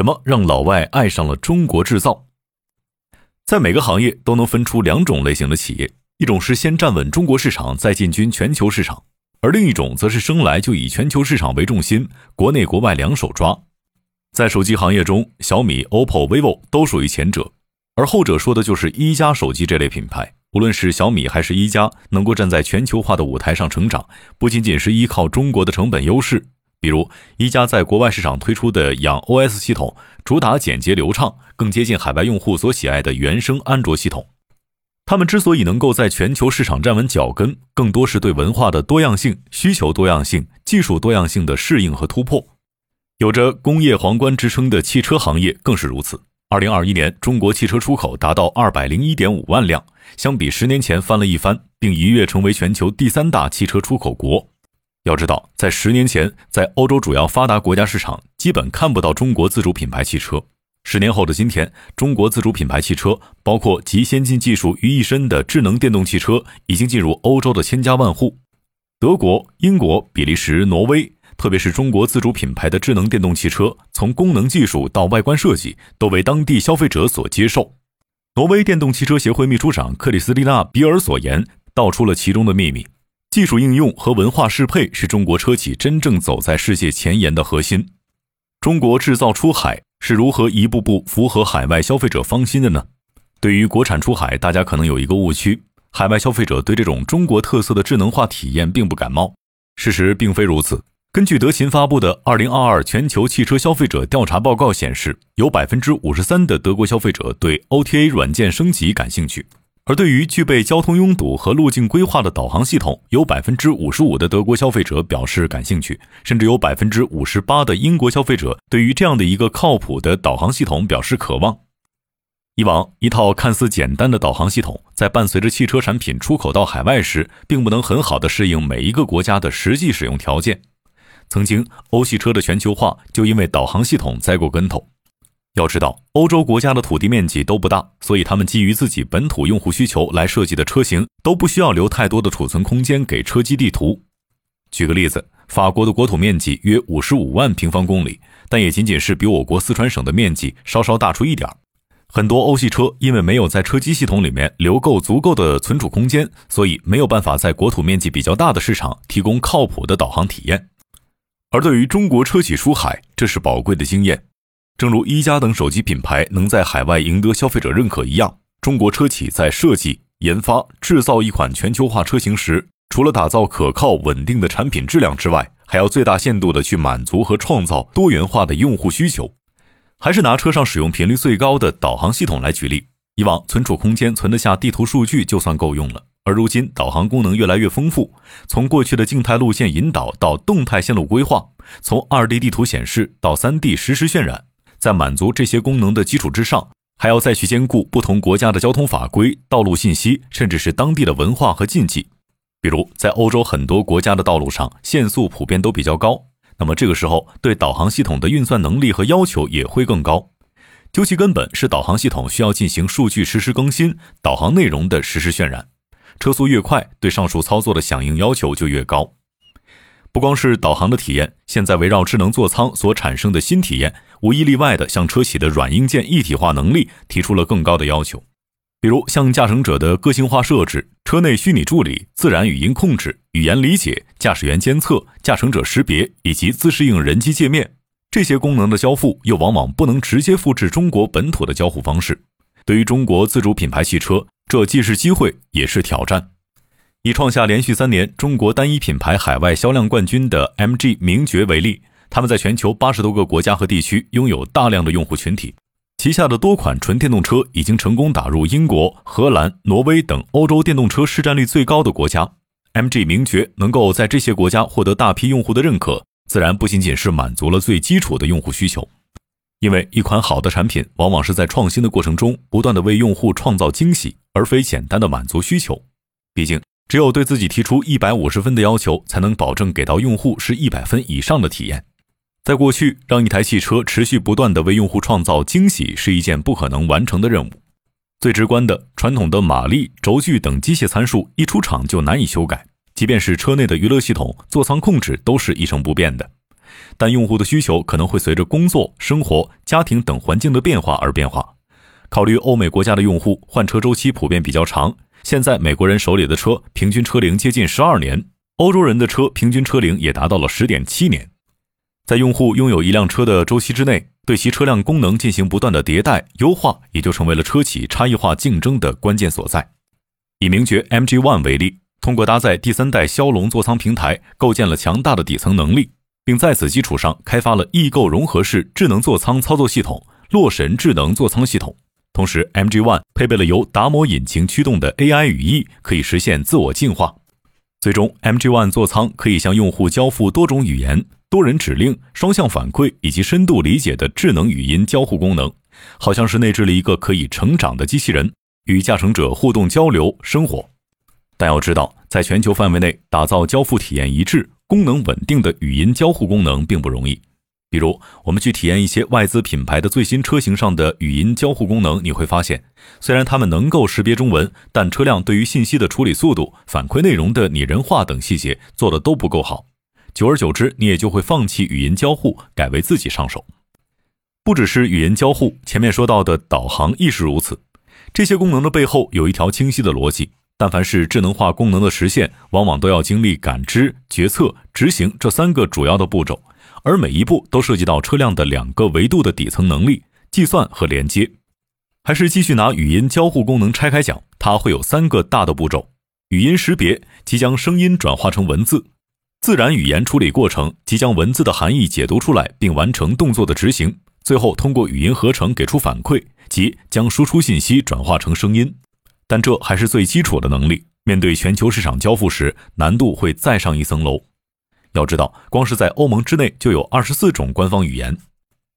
什么让老外爱上了中国制造？在每个行业都能分出两种类型的企业，一种是先站稳中国市场，再进军全球市场；而另一种则是生来就以全球市场为重心，国内国外两手抓。在手机行业中，小米、OPPO、vivo 都属于前者，而后者说的就是一加手机这类品牌。无论是小米还是一加，能够站在全球化的舞台上成长，不仅仅是依靠中国的成本优势。比如，一加在国外市场推出的氧 OS 系统，主打简洁流畅，更接近海外用户所喜爱的原生安卓系统。他们之所以能够在全球市场站稳脚跟，更多是对文化的多样性、需求多样性、技术多样性的适应和突破。有着“工业皇冠”之称的汽车行业更是如此。二零二一年，中国汽车出口达到二百零一点五万辆，相比十年前翻了一番，并一跃成为全球第三大汽车出口国。要知道，在十年前，在欧洲主要发达国家市场，基本看不到中国自主品牌汽车。十年后的今天，中国自主品牌汽车，包括集先进技术于一身的智能电动汽车，已经进入欧洲的千家万户。德国、英国、比利时、挪威，特别是中国自主品牌的智能电动汽车，从功能技术到外观设计，都为当地消费者所接受。挪威电动汽车协会秘书长克里斯蒂娜·比尔所言，道出了其中的秘密。技术应用和文化适配是中国车企真正走在世界前沿的核心。中国制造出海是如何一步步符合海外消费者芳心的呢？对于国产出海，大家可能有一个误区：海外消费者对这种中国特色的智能化体验并不感冒。事实并非如此。根据德勤发布的《二零二二全球汽车消费者调查报告》显示，有百分之五十三的德国消费者对 OTA 软件升级感兴趣。而对于具备交通拥堵和路径规划的导航系统，有百分之五十五的德国消费者表示感兴趣，甚至有百分之五十八的英国消费者对于这样的一个靠谱的导航系统表示渴望。以往，一套看似简单的导航系统，在伴随着汽车产品出口到海外时，并不能很好的适应每一个国家的实际使用条件。曾经，欧系车的全球化就因为导航系统栽过跟头。要知道，欧洲国家的土地面积都不大，所以他们基于自己本土用户需求来设计的车型都不需要留太多的储存空间给车机地图。举个例子，法国的国土面积约五十五万平方公里，但也仅仅是比我国四川省的面积稍稍大出一点。很多欧系车因为没有在车机系统里面留够足够的存储空间，所以没有办法在国土面积比较大的市场提供靠谱的导航体验。而对于中国车企出海，这是宝贵的经验。正如一加等手机品牌能在海外赢得消费者认可一样，中国车企在设计、研发、制造一款全球化车型时，除了打造可靠稳定的产品质量之外，还要最大限度地去满足和创造多元化的用户需求。还是拿车上使用频率最高的导航系统来举例，以往存储空间存得下地图数据就算够用了，而如今导航功能越来越丰富，从过去的静态路线引导到动态线路规划，从二 D 地图显示到三 D 实时渲染。在满足这些功能的基础之上，还要再去兼顾不同国家的交通法规、道路信息，甚至是当地的文化和禁忌。比如，在欧洲很多国家的道路上，限速普遍都比较高，那么这个时候对导航系统的运算能力和要求也会更高。究其根本，是导航系统需要进行数据实时更新、导航内容的实时渲染。车速越快，对上述操作的响应要求就越高。不光是导航的体验，现在围绕智能座舱所产生的新体验，无一例外的向车企的软硬件一体化能力提出了更高的要求。比如，像驾乘者的个性化设置、车内虚拟助理、自然语音控制、语言理解、驾驶员监测、驾乘者识别以及自适应人机界面，这些功能的交付又往往不能直接复制中国本土的交互方式。对于中国自主品牌汽车，这既是机会，也是挑战。以创下连续三年中国单一品牌海外销量冠军的 MG 名爵为例，他们在全球八十多个国家和地区拥有大量的用户群体，旗下的多款纯电动车已经成功打入英国、荷兰、挪威等欧洲电动车市占率最高的国家。MG 名爵能够在这些国家获得大批用户的认可，自然不仅仅是满足了最基础的用户需求，因为一款好的产品往往是在创新的过程中不断的为用户创造惊喜，而非简单的满足需求。毕竟。只有对自己提出一百五十分的要求，才能保证给到用户是一百分以上的体验。在过去，让一台汽车持续不断的为用户创造惊喜是一件不可能完成的任务。最直观的，传统的马力、轴距等机械参数一出厂就难以修改，即便是车内的娱乐系统、座舱控制都是一成不变的。但用户的需求可能会随着工作、生活、家庭等环境的变化而变化。考虑欧美国家的用户换车周期普遍比较长，现在美国人手里的车平均车龄接近十二年，欧洲人的车平均车龄也达到了十点七年。在用户拥有一辆车的周期之内，对其车辆功能进行不断的迭代优化，也就成为了车企差异化竞争的关键所在。以名爵 MG One 为例。通过搭载第三代骁龙座舱平台，构建了强大的底层能力，并在此基础上开发了异构融合式智能座舱操作系统——洛神智能座舱系统。同时，MG One 配备了由达摩引擎驱动的 AI 语义，可以实现自我进化。最终，MG One 座舱可以向用户交付多种语言、多人指令、双向反馈以及深度理解的智能语音交互功能，好像是内置了一个可以成长的机器人，与驾乘者互动交流生活。但要知道，在全球范围内打造交付体验一致、功能稳定的语音交互功能并不容易。比如，我们去体验一些外资品牌的最新车型上的语音交互功能，你会发现，虽然它们能够识别中文，但车辆对于信息的处理速度、反馈内容的拟人化等细节做的都不够好。久而久之，你也就会放弃语音交互，改为自己上手。不只是语音交互，前面说到的导航亦是如此。这些功能的背后有一条清晰的逻辑。但凡是智能化功能的实现，往往都要经历感知、决策、执行这三个主要的步骤，而每一步都涉及到车辆的两个维度的底层能力——计算和连接。还是继续拿语音交互功能拆开讲，它会有三个大的步骤：语音识别，即将声音转化成文字；自然语言处理过程，即将文字的含义解读出来并完成动作的执行；最后通过语音合成给出反馈，即将输出信息转化成声音。但这还是最基础的能力，面对全球市场交付时，难度会再上一层楼。要知道，光是在欧盟之内就有二十四种官方语言。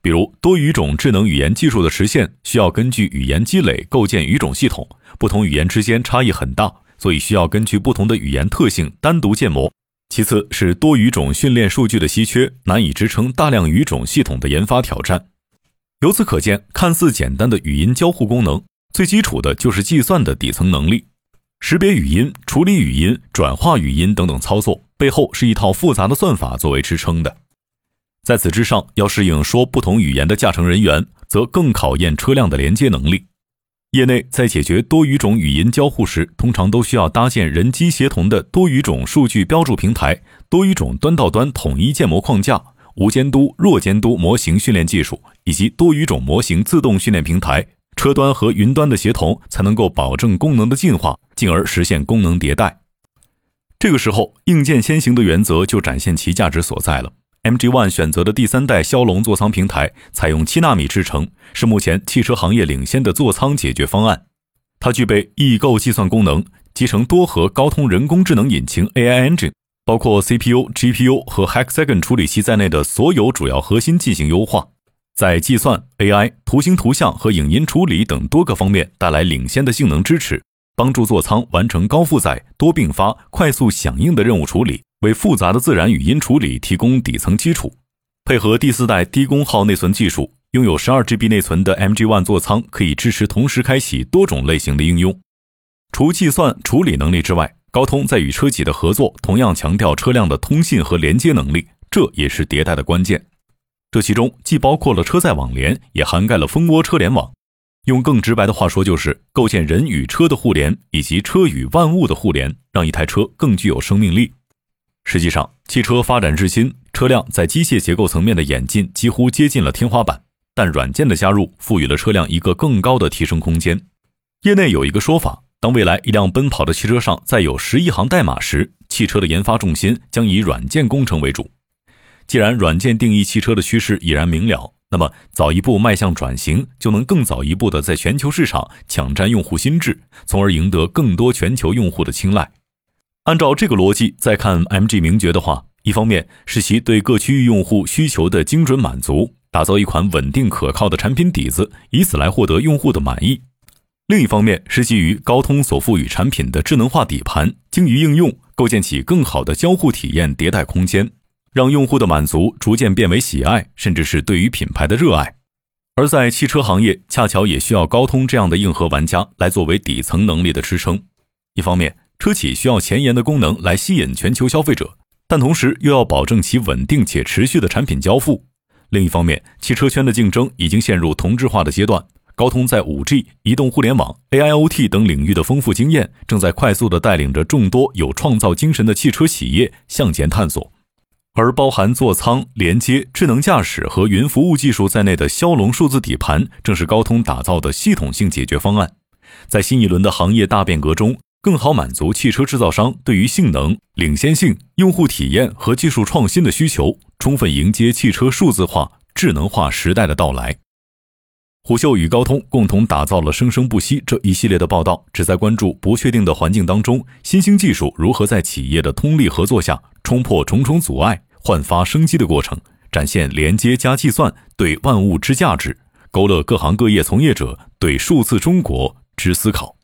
比如多语种智能语言技术的实现，需要根据语言积累构建语种系统，不同语言之间差异很大，所以需要根据不同的语言特性单独建模。其次是多语种训练数据的稀缺，难以支撑大量语种系统的研发挑战。由此可见，看似简单的语音交互功能。最基础的就是计算的底层能力，识别语音、处理语音、转化语音等等操作，背后是一套复杂的算法作为支撑的。在此之上，要适应说不同语言的驾乘人员，则更考验车辆的连接能力。业内在解决多语种语音交互时，通常都需要搭建人机协同的多语种数据标注平台、多语种端到端统一建模框架、无监督、弱监督模型训练技术，以及多语种模型自动训练平台。车端和云端的协同才能够保证功能的进化，进而实现功能迭代。这个时候，硬件先行的原则就展现其价值所在了。MG One 选择的第三代骁龙座舱平台采用七纳米制程，是目前汽车行业领先的座舱解决方案。它具备异构计算功能，集成多核高通人工智能引擎 AI Engine，包括 CPU、GPU 和 Hexagon 处理器在内的所有主要核心进行优化。在计算、AI、图形、图像和影音处理等多个方面带来领先的性能支持，帮助座舱完成高负载、多并发、快速响应的任务处理，为复杂的自然语音处理提供底层基础。配合第四代低功耗内存技术，拥有 12GB 内存的 MG One 座舱可以支持同时开启多种类型的应用。除计算处理能力之外，高通在与车企的合作同样强调车辆的通信和连接能力，这也是迭代的关键。这其中既包括了车载网联，也涵盖了蜂窝车联网。用更直白的话说，就是构建人与车的互联，以及车与万物的互联，让一台车更具有生命力。实际上，汽车发展至今，车辆在机械结构层面的演进几乎接近了天花板，但软件的加入赋予了车辆一个更高的提升空间。业内有一个说法：当未来一辆奔跑的汽车上载有十亿行代码时，汽车的研发重心将以软件工程为主。既然软件定义汽车的趋势已然明了，那么早一步迈向转型，就能更早一步的在全球市场抢占用户心智，从而赢得更多全球用户的青睐。按照这个逻辑再看 MG 名爵的话，一方面是其对各区域用户需求的精准满足，打造一款稳定可靠的产品底子，以此来获得用户的满意；另一方面是基于高通所赋予产品的智能化底盘，精于应用，构建起更好的交互体验迭代空间。让用户的满足逐渐变为喜爱，甚至是对于品牌的热爱。而在汽车行业，恰巧也需要高通这样的硬核玩家来作为底层能力的支撑。一方面，车企需要前沿的功能来吸引全球消费者；但同时又要保证其稳定且持续的产品交付。另一方面，汽车圈的竞争已经陷入同质化的阶段。高通在 5G、移动互联网、AIoT 等领域的丰富经验，正在快速地带领着众多有创造精神的汽车企业向前探索。而包含座舱、连接、智能驾驶和云服务技术在内的骁龙数字底盘，正是高通打造的系统性解决方案。在新一轮的行业大变革中，更好满足汽车制造商对于性能、领先性、用户体验和技术创新的需求，充分迎接汽车数字化、智能化时代的到来。虎嗅与高通共同打造了《生生不息》这一系列的报道，旨在关注不确定的环境当中，新兴技术如何在企业的通力合作下冲破重重阻碍，焕发生机的过程，展现连接加计算对万物之价值，勾勒各行各业从业者对数字中国之思考。